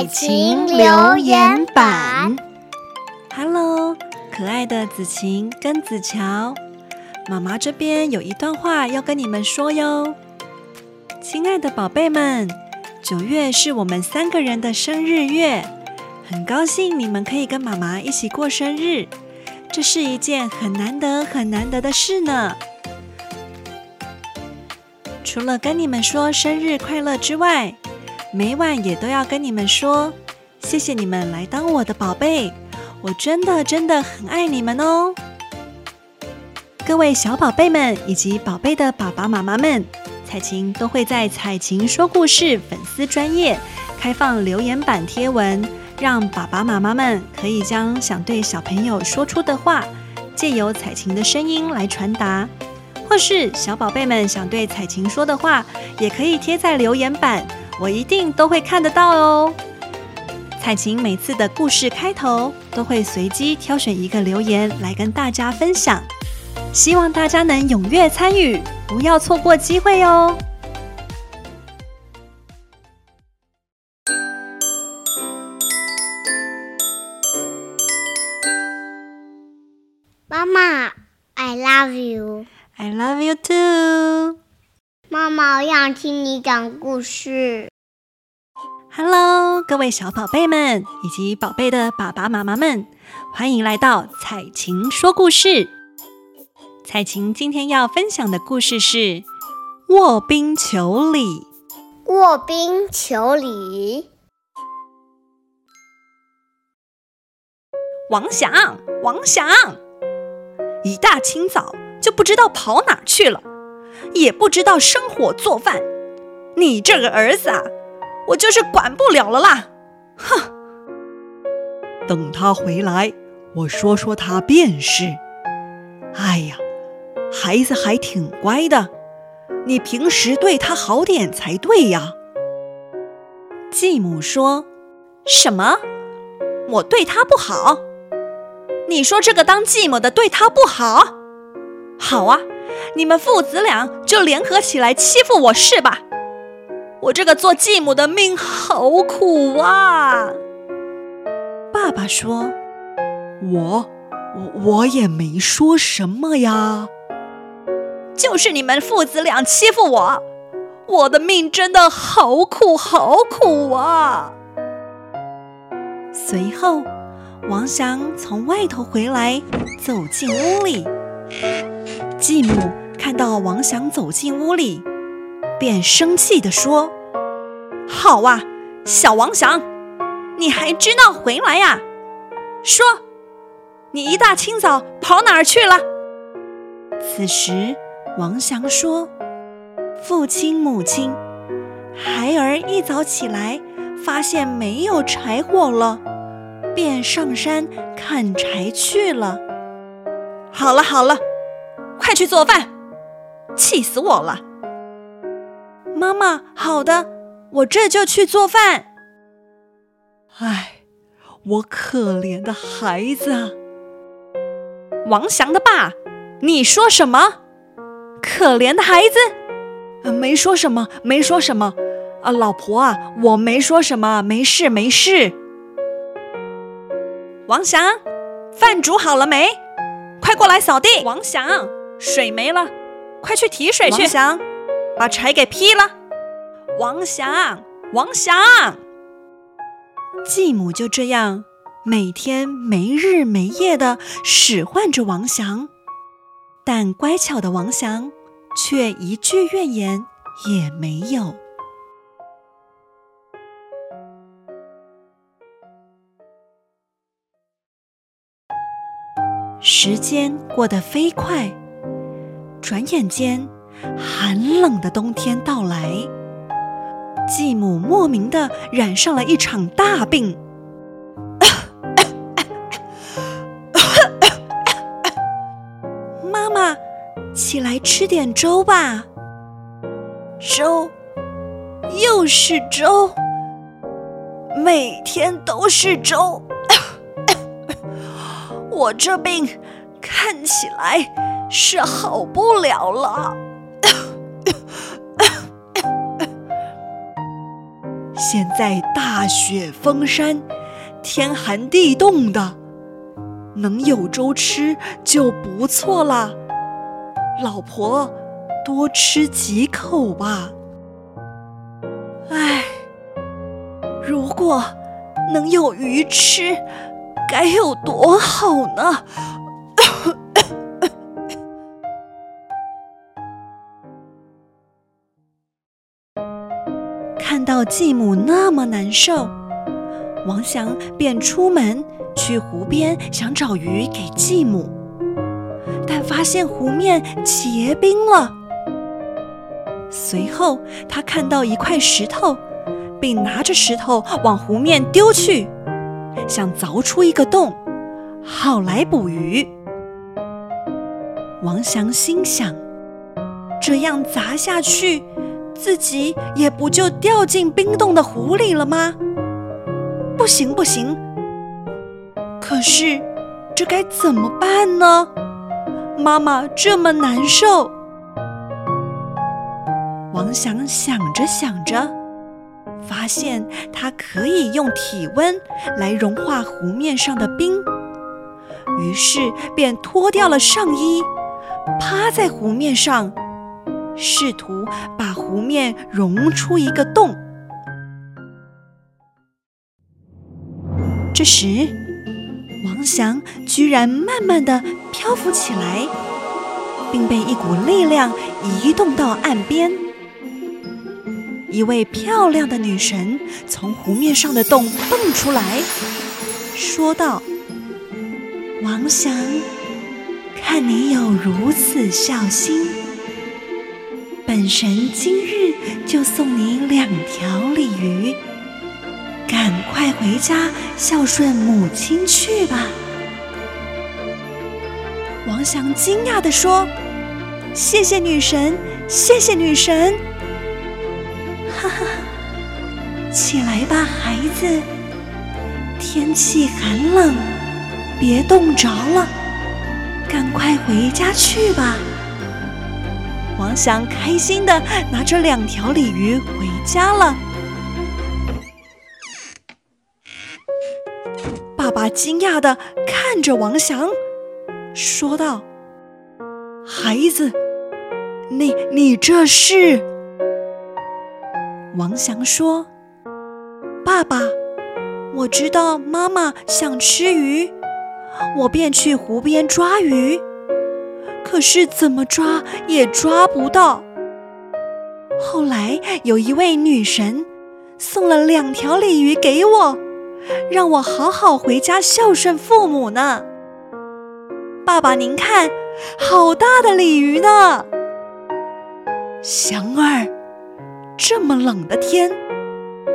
彩琴留言板，Hello，可爱的子晴跟子乔，妈妈这边有一段话要跟你们说哟。亲爱的宝贝们，九月是我们三个人的生日月，很高兴你们可以跟妈妈一起过生日，这是一件很难得很难得的事呢。除了跟你们说生日快乐之外，每晚也都要跟你们说，谢谢你们来当我的宝贝，我真的真的很爱你们哦。各位小宝贝们以及宝贝的爸爸妈妈们，彩琴都会在彩琴说故事粉丝专页开放留言板贴文，让爸爸妈妈们可以将想对小朋友说出的话，借由彩琴的声音来传达，或是小宝贝们想对彩琴说的话，也可以贴在留言板。我一定都会看得到哦。彩琴每次的故事开头都会随机挑选一个留言来跟大家分享，希望大家能踊跃参与，不要错过机会哦。妈妈，I love you. I love you too. 妈妈，我想听你讲故事。Hello，各位小宝贝们以及宝贝的爸爸妈妈们，欢迎来到彩琴说故事。彩琴今天要分享的故事是《卧冰求鲤》。卧冰求鲤。王祥，王祥，一大清早就不知道跑哪儿去了。也不知道生火做饭，你这个儿子啊，我就是管不了了啦！哼，等他回来，我说说他便是。哎呀，孩子还挺乖的，你平时对他好点才对呀。继母说：“什么？我对他不好？你说这个当继母的对他不好？好啊。”你们父子俩就联合起来欺负我是吧？我这个做继母的命好苦啊！爸爸说：“我我我也没说什么呀，就是你们父子俩欺负我，我的命真的好苦好苦啊！”随后，王祥从外头回来，走进屋里。继母看到王祥走进屋里，便生气地说：“好啊，小王祥，你还知道回来呀？说，你一大清早跑哪儿去了？”此时，王祥说：“父亲、母亲，孩儿一早起来，发现没有柴火了，便上山砍柴去了。好了，好了。”快去做饭！气死我了！妈妈，好的，我这就去做饭。唉，我可怜的孩子啊！王翔的爸，你说什么？可怜的孩子？呃，没说什么，没说什么。啊，老婆啊，我没说什么，没事，没事。王翔，饭煮好了没？快过来扫地。王翔。水没了，快去提水去。王祥，把柴给劈了。王祥，王祥，继母就这样每天没日没夜的使唤着王祥，但乖巧的王祥却一句怨言也没有。时间过得飞快。转眼间，寒冷的冬天到来，继母莫名的染上了一场大病。妈妈，起来吃点粥吧。粥，又是粥，每天都是粥。我这病看起来。是好不了了。现在大雪封山，天寒地冻的，能有粥吃就不错了。老婆，多吃几口吧。唉，如果能有鱼吃，该有多好呢！继母那么难受，王祥便出门去湖边想找鱼给继母，但发现湖面结冰了。随后，他看到一块石头，并拿着石头往湖面丢去，想凿出一个洞，好来捕鱼。王祥心想：这样砸下去，自己也不就掉进冰冻的湖里了吗？不行，不行！可是，这该怎么办呢？妈妈这么难受。王翔想着想着，发现他可以用体温来融化湖面上的冰，于是便脱掉了上衣，趴在湖面上，试图把湖面融出一个洞。这时，王祥居然慢慢的漂浮起来，并被一股力量移动到岸边。一位漂亮的女神从湖面上的洞蹦出来，说道：“王祥，看你有如此孝心，本神今日就送你两条鲤鱼，赶快回家孝顺母亲去吧。”王祥惊讶地说：“谢谢女神，谢谢女神。”哈哈，起来吧，孩子。天气寒冷，别冻着了，赶快回家去吧。王翔开心地拿着两条鲤鱼回家了。爸爸惊讶地看着王翔，说道：“孩子，你你这是？”王翔说：“爸爸，我知道妈妈想吃鱼，我便去湖边抓鱼，可是怎么抓也抓不到。后来有一位女神送了两条鲤鱼给我，让我好好回家孝顺父母呢。爸爸，您看，好大的鲤鱼呢！祥儿。”这么冷的天，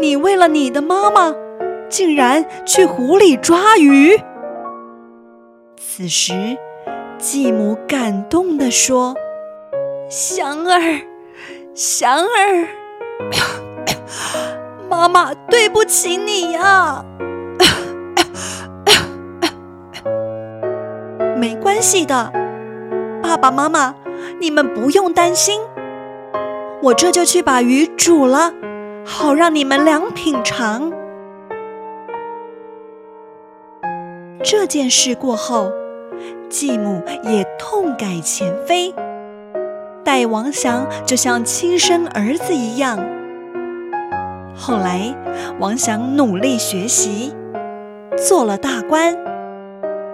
你为了你的妈妈，竟然去湖里抓鱼。此时，继母感动地说：“祥儿，祥儿，妈妈对不起你呀。没关系的，爸爸妈妈，你们不用担心。”我这就去把鱼煮了，好让你们俩品尝。这件事过后，继母也痛改前非，待王祥就像亲生儿子一样。后来，王祥努力学习，做了大官，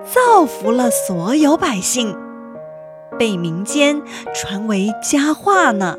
造福了所有百姓，被民间传为佳话呢。